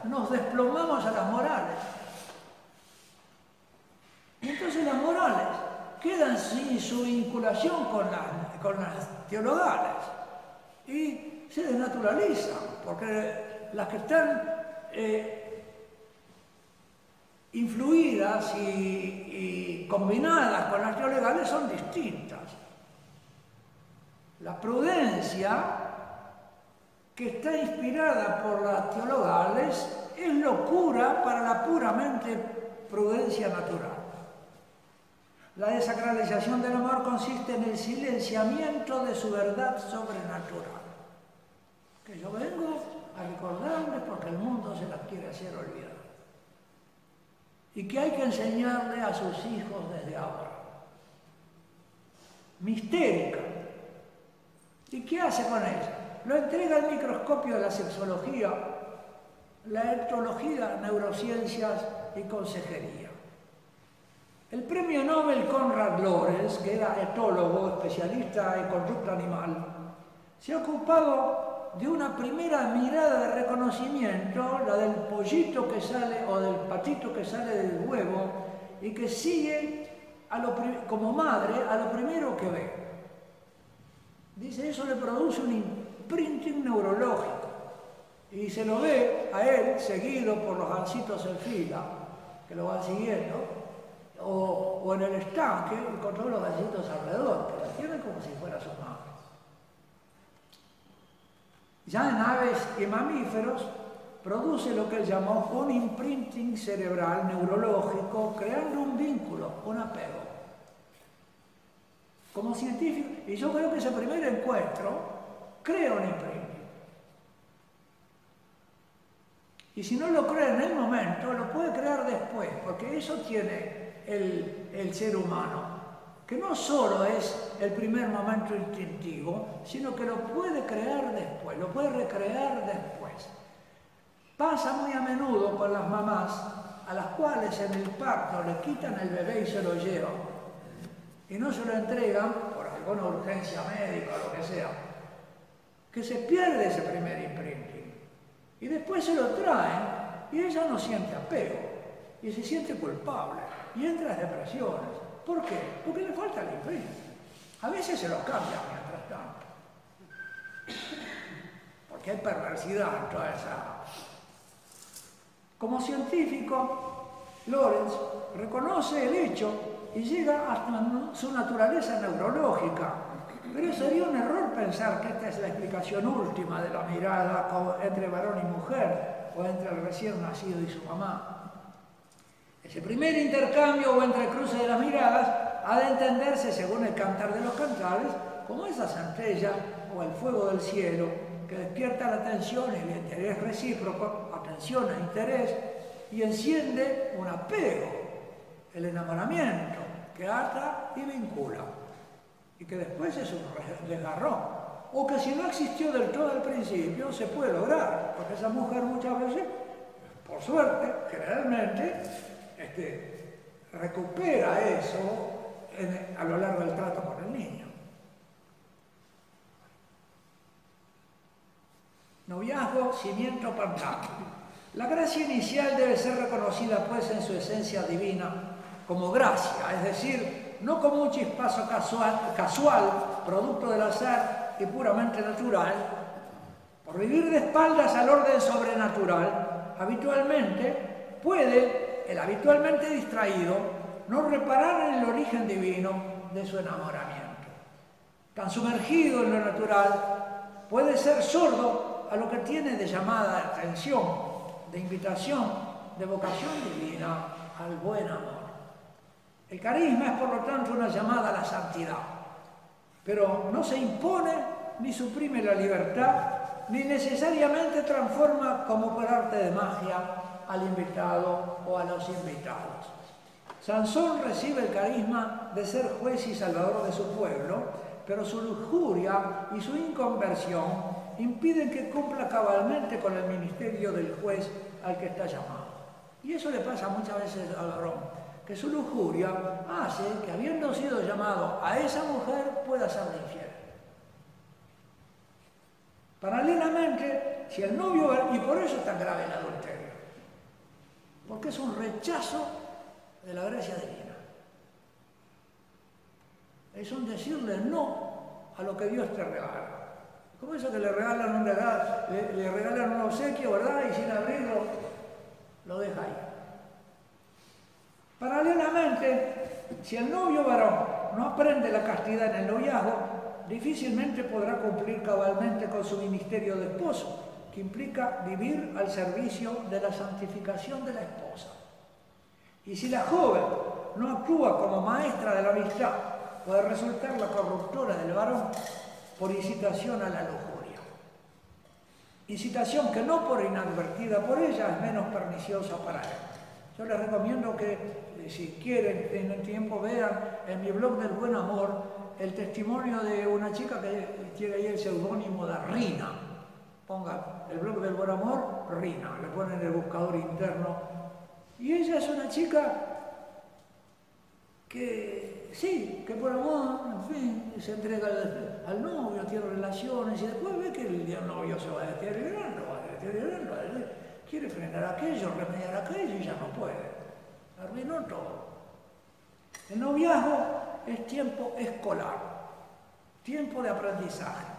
nos desplomamos a las morales. Entonces las morales quedan sin su vinculación con las, con las teologales y se desnaturalizan, porque las que están eh, influidas y, combinadas con las legales son distintas. La prudencia que está inspirada por las teologales es locura para la puramente prudencia natural. La desacralización del amor consiste en el silenciamiento de su verdad sobrenatural. Que yo vengo a recordarle porque el mundo se la quiere hacer olvidar. Y que hay que enseñarle a sus hijos desde ahora. Mistérica. ¿Y qué hace con ella? Lo entrega al microscopio de la sexología, la etología, neurociencias y consejería. El premio Nobel Conrad Lorenz, que era etólogo, especialista en conducta animal, se ha ocupado de una primera mirada de reconocimiento, la del pollito que sale o del patito que sale del huevo y que sigue como madre a lo primero que ve. Dice, eso le produce un imprinting neurológico y se lo ve a él seguido por los gansitos en fila, que lo van siguiendo, o, en el estanque y con todos los gallitos alrededor, que la tienen como si fuera su madre. Ya en aves y mamíferos produce lo que él llamó un imprinting cerebral neurológico, creando un vínculo, un apego. Como científico, y yo creo que ese primer encuentro crea un imprinting. Y si no lo crea en el momento, lo puede crear después, porque eso tiene el, ser humano, que no solo es el primer momento instintivo, sino que lo puede crear después, lo puede recrear después. Pasa muy a menudo con las mamás a las cuales en el parto le quitan el bebé y se lo llevan. Y no se lo entregan por alguna urgencia médica o lo que sea, que se pierde ese primer imprinting. Y después se lo traen y ella no siente apego. Y se siente culpable y entra en depresiones. ¿Por qué? Porque le falta el imprint. A veces se lo cambia mientras tanto. Porque hay perversidad en toda esa... Como científico, Lorenz reconoce el hecho y llega hasta su naturaleza neurológica. Pero sería un error pensar que esta es la explicación última de la mirada entre varón y mujer o entre el recién nacido y su mamá. Ese primer intercambio o entrecruce de las miradas ha de entenderse, según el cantar de los cantares, como esa centella o el fuego del cielo que despierta la atención y el interés recíproco, atención e interés, y enciende un apego, el enamoramiento, que ata y vincula, y que después es un desgarrón, o que si no existió del todo al principio, se puede lograr, porque esa mujer muchas veces, por suerte, generalmente, este, recupera eso a lo largo del trato con el niño. Noviazgo, cimiento, pantano. La gracia inicial debe ser reconocida pues en su esencia divina como gracia, es decir, no como un chispazo casual, casual producto del azar y puramente natural, por vivir de espaldas al orden sobrenatural, habitualmente puede el habitualmente distraído no reparar en el origen divino de su enamoramiento. Tan sumergido en lo natural, puede ser sordo a lo que tiene de llamada atención, de invitación, de vocación divina al buen amor. El carisma es por lo tanto una llamada a la santidad, pero no se impone ni suprime la libertad, ni necesariamente transforma como por arte de magia al invitado o a los invitados. Sansón recibe el carisma de ser juez y salvador de su pueblo, pero su lujuria y su inconversión impiden que cumpla cabalmente con el ministerio del juez al que está llamado. Y eso le pasa muchas veces al varón, que su lujuria hace que habiendo sido llamado a esa mujer pueda ser infiel. Paralelamente, si el novio, y por eso es tan grave el adulterio, porque es un rechazo de la gracia divina. Es un decirle no a lo que Dios te regala. ¿Cómo eso que le regalan un regalo, le, regalan un obsequio, verdad? Y sin abrirlo, lo deja ahí. Paralelamente, si el novio varón no aprende la castidad en el noviazgo, difícilmente podrá cumplir cabalmente con su ministerio de esposo que implica vivir al servicio de la santificación de la esposa. Y si la joven no actúa como maestra de la amistad, puede resultar la corruptora del varón por incitación a la lujuria. Incitación que no por inadvertida por ella es menos perniciosa para él. Yo les recomiendo que eh, si quieren, tienen tiempo, vean en mi blog del buen amor el testimonio de una chica que tiene ahí el seudónimo de Rina. Ponga el blog del buen amor, Rina, le ponen el buscador interno. Y ella es una chica que sí, que por amor, en fin, se entrega al, novio, tiene relaciones y después ve que el novio se va deteriorando, va deteriorando, quiere frenar aquello, remediar aquello y ya no puede. Arruinó todo. El noviazgo es tiempo escolar, tiempo de aprendizaje.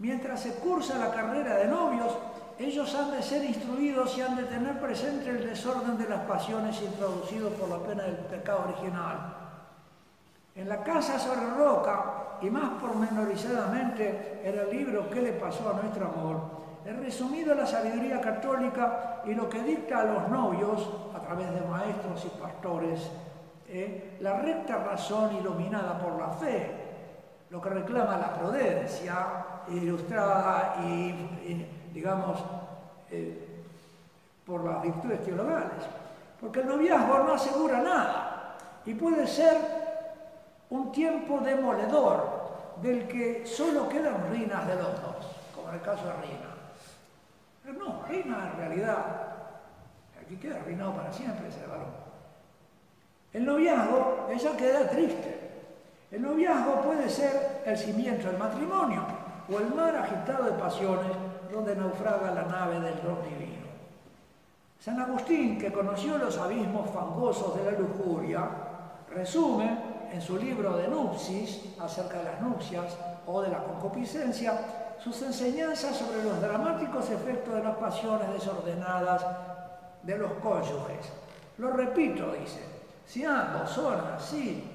Mientras se cursa la carrera de novios, ellos han de ser instruidos y han de tener presente el desorden de las pasiones introducido por la pena del pecado original. En la casa sobre roca, y más pormenorizadamente en el libro ¿Qué le pasó a nuestro amor?, he resumido la sabiduría católica y lo que dicta a los novios, a través de maestros y pastores, eh, la recta razón iluminada por la fe, lo que reclama la prudencia, ilustrada y, digamos, eh, por las virtudes teologales. Porque el noviazgo no asegura nada y puede ser un tiempo demoledor del que solo quedan ruinas de los dos, como en el caso de Rina. Pero no, Rina en realidad, aquí queda arruinado para siempre ese varón. El noviazgo, ella queda triste. El noviazgo puede ser el cimiento del matrimonio o el mar agitado de pasiones donde naufraga la nave del don divino. San Agustín, que conoció los abismos fangosos de la lujuria, resume en su libro de Nupsis, acerca de las nupcias o de la concupiscencia, sus enseñanzas sobre los dramáticos efectos de las pasiones desordenadas de los cónyuges. Lo repito, dice, si ambos son así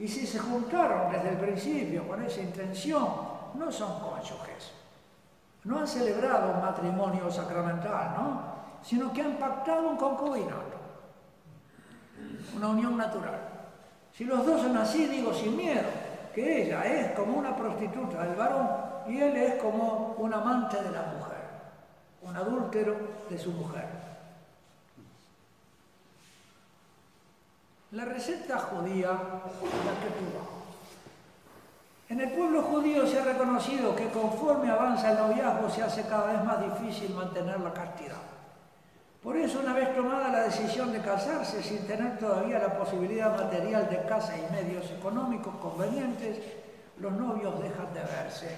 y si se juntaron desde el principio con esa intención, no son cónyuges. No han celebrado un matrimonio sacramental, ¿no? Sino que han pactado un concubinato, una unión natural. Si los dos son así, digo sin miedo, que ella es como una prostituta del varón y él es como un amante de la mujer, un adúltero de su mujer. La receta judía, la que tuvo. En el pueblo judío se ha reconocido que conforme avanza el noviazgo se hace cada vez más difícil mantener la castidad. Por eso, una vez tomada la decisión de casarse sin tener todavía la posibilidad material de casa y medios económicos convenientes, los novios dejan de verse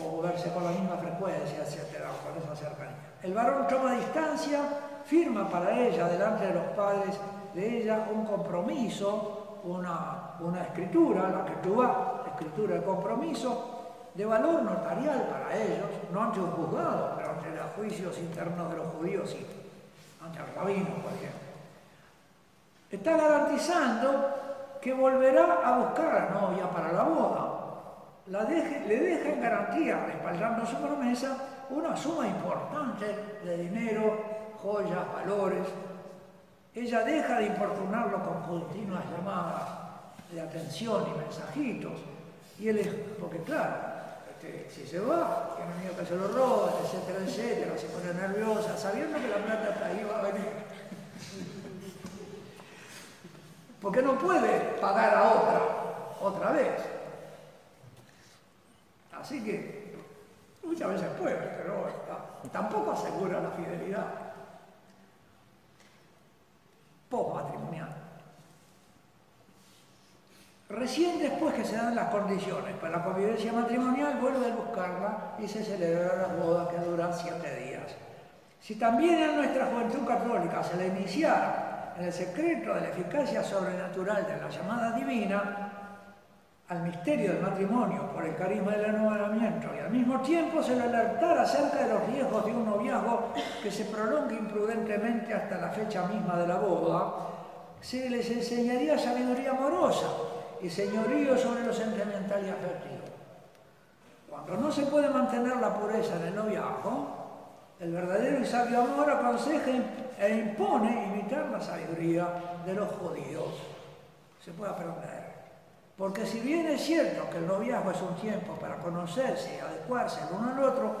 o verse con la misma frecuencia, etc., con esa cercanía. El varón toma distancia, firma para ella delante de los padres de ella un compromiso, una, una escritura, la que tú vas, escritura de compromiso, de valor notarial para ellos, no ante un juzgado, pero ante los juicios internos de los judíos y ante el rabino, por ejemplo. Está garantizando que volverá a buscar a la novia para la boda. La le deja en garantía, respaldando su promesa, una suma importante de dinero, joyas, valores. Ella deja de importunarlo con continuas llamadas de atención y mensajitos. Y él es, porque claro, este, si se va, tiene miedo que se lo roben, etcétera, etcétera, se pone nerviosa, sabiendo que la plata está ahí, va a venir. Porque no puede pagar a otra, otra vez. Así que muchas veces puede, pero tampoco asegura la fidelidad post matrimonial. Recién después que se dan las condiciones para la convivencia matrimonial, vuelve a buscarla y se celebra la boda que dura siete días. Si también en nuestra juventud católica se le iniciara en el secreto de la eficacia sobrenatural de la llamada divina, al misterio del matrimonio por el carisma del enamoramiento y al mismo tiempo se le alertara acerca de los riesgos de un noviazgo que se prolongue imprudentemente hasta la fecha misma de la boda, se les enseñaría sabiduría amorosa y señorío sobre lo sentimental y afectivo. Cuando no se puede mantener la pureza en el noviazgo, El verdadero y sabio amor aconseja e impone imitar la sabiduría de los judíos. Se puede aprender. Porque si bien es cierto que el noviazgo es un tiempo para conocerse y adecuarse el uno al otro,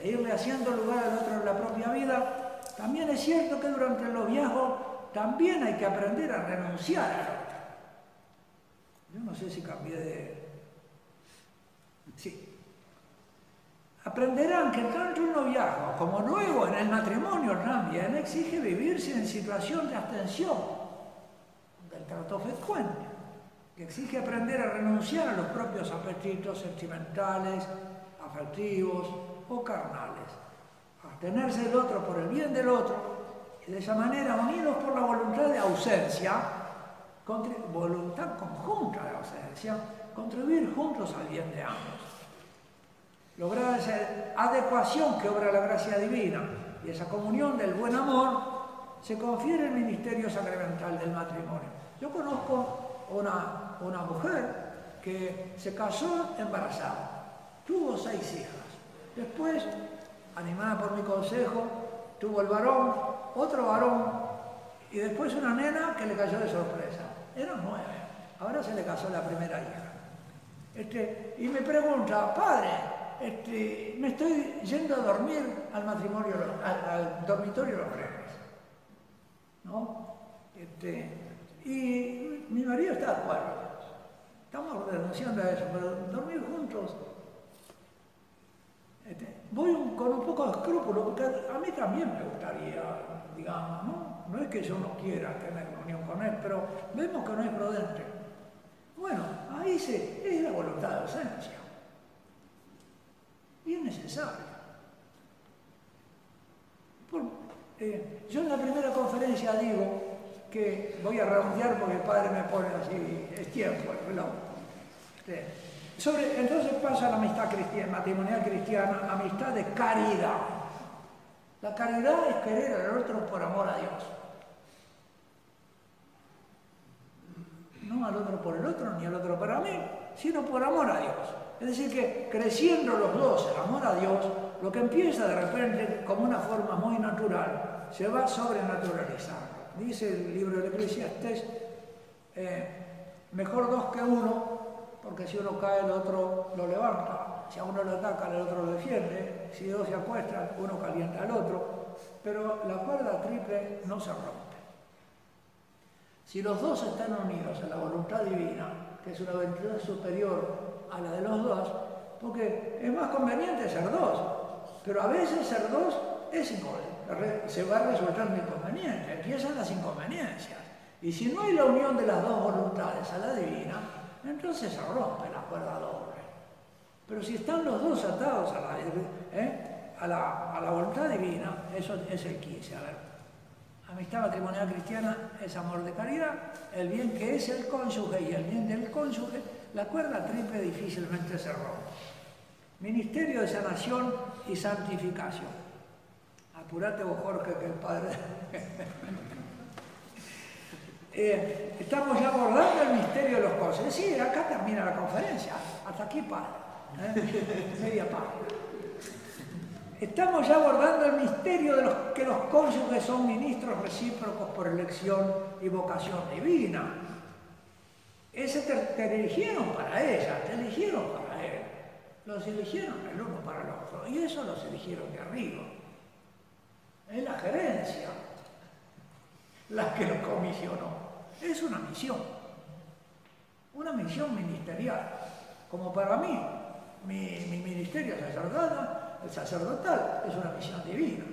e irle haciendo lugar al otro en la propia vida, también es cierto que durante el noviazgo también hay que aprender a renunciar al otro. Yo no sé si cambié de... Sí. Aprenderán que tanto el noviazgo como luego en el matrimonio también exige vivirse en situación de abstención del trato frecuente, exige aprender a renunciar a los propios apetitos sentimentales, afectivos o carnales, abstenerse del otro por el bien del otro y de esa manera, unidos por la voluntad de ausencia, voluntad conjunta de ausencia, contribuir juntos al bien de ambos. Lograr esa adecuación que obra la gracia divina y esa comunión del buen amor se confiere el ministerio sacramental del matrimonio. Yo conozco una, una mujer que se casó embarazada, tuvo seis hijas. Después, animada por mi consejo, tuvo el varón, otro varón y después una nena que le cayó de sorpresa. Eran nueve. Ahora se le casó la primera hija. Este, y me pregunta, padre, este, me estoy yendo a dormir al matrimonio, al, dormitorio de los reyes. ¿No? Este, y mi marido está de acuerdo. Estamos renunciando a eso, pero dormir juntos. Este, voy con un poco de escrúpulo, porque a mí también me gustaría, digamos, ¿no? No es que yo no quiera tener unión con él, pero vemos que no es prudente. Bueno, ahí se, es la voluntad de ausencia. Y es necesario. Eh, yo en la primera conferencia digo que voy a redondear porque el padre me pone así, es tiempo, el sobre, entonces pasa la amistad cristiana, matrimonial cristiana, amistad de caridad. La caridad es querer al otro por amor a Dios. No al otro por el otro, ni al otro para mí, sino por amor a Dios. Es decir, que creciendo los dos el amor a Dios, lo que empieza de repente como una forma muy natural, se va sobrenaturalizando. Dice el libro de Eclesiastes, eh, mejor dos que uno, porque si uno cae el otro lo levanta, si a uno le ataca el otro lo defiende, si dos se acuestan uno calienta al otro, pero la cuerda triple no se rompe. Si los dos están unidos a la voluntad divina, que es una voluntad superior a la de los dos, porque es más conveniente ser dos, pero a veces ser dos es se va resultando inconveniente, empiezan las inconveniencias. Y si no hay la unión de las dos voluntades a la divina, entonces se rompe la cuerda doble. Pero si están los dos atados a la, ¿eh? a la, voluntad divina, eso es el 15. A ver, amistad matrimonial cristiana es amor de caridad, el bien que es el cónyuge y el bien del cónyuge, la cuerda triple difícilmente se rompe. Ministerio de sanación y santificación. Apurate vos, Jorge, que el Padre... Eh, estamos ya abordando el misterio de los cónyuges. Sí, acá termina la conferencia. Hasta aquí para. ¿eh? Media página. Estamos ya abordando el misterio de los que los cónyuges son ministros recíprocos por elección y vocación divina. Ese te, eligieron para ella, te eligieron para él. Los eligieron el uno para el otro. Y eso los eligieron de arriba. Es la gerencia la que los comisionó. Es una misión, una misión ministerial. Como para mí, mi, ministerio sacerdotal, el sacerdotal es una misión divina.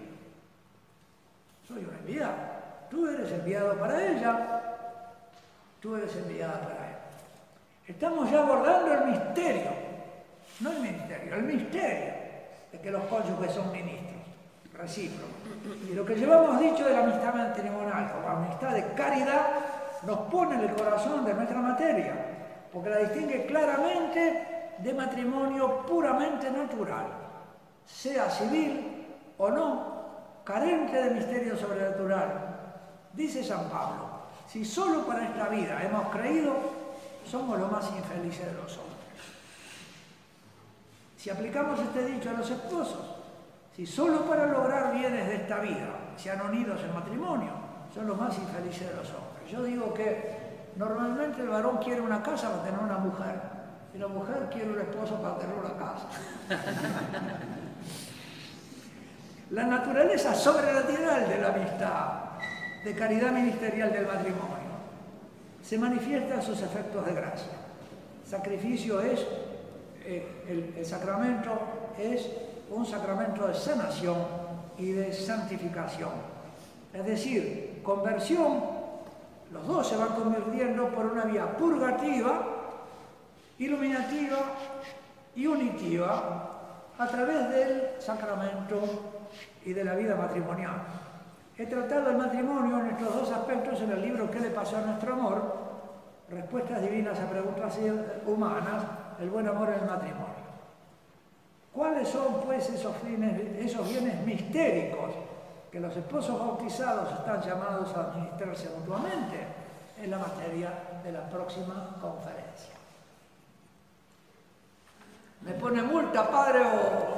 Soy un enviado. Tú eres enviado para ella, tú eres enviada para él. Estamos ya abordando el misterio, no el ministerio, el misterio de que los cónyuges son ministros, recíprocos. Y lo que llevamos dicho de la amistad matrimonial como amistad de caridad nos pone en el corazón de nuestra materia, porque la distingue claramente de matrimonio puramente natural, sea civil o no, carente de misterio sobrenatural. Dice San Pablo, si solo para esta vida hemos creído, somos los más infelices de los hombres. Si aplicamos este dicho a los esposos, si solo para lograr bienes de esta vida se han unido en matrimonio, son los más infelices de los hombres. Yo digo que normalmente el varón quiere una casa para tener una mujer y la mujer quiere un esposo para tener una casa. la naturaleza sobrenatural de la amistad, de caridad ministerial del matrimonio, se manifiesta en sus efectos de gracia. Sacrificio es, eh, el sacramento es un sacramento de sanación y de santificación. Es decir, conversión, los dos se van convirtiendo por una vía purgativa, iluminativa y unitiva a través del sacramento y de la vida matrimonial. He tratado el matrimonio en estos dos aspectos en el libro ¿Qué le pasó a nuestro amor? Respuestas divinas a preguntas humanas, el buen amor en el matrimonio. ¿Cuáles son pues esos, esos bienes mistéricos que los esposos bautizados están llamados a administrarse mutuamente? En la materia de la próxima conferencia. ¿Me pone multa, padre, o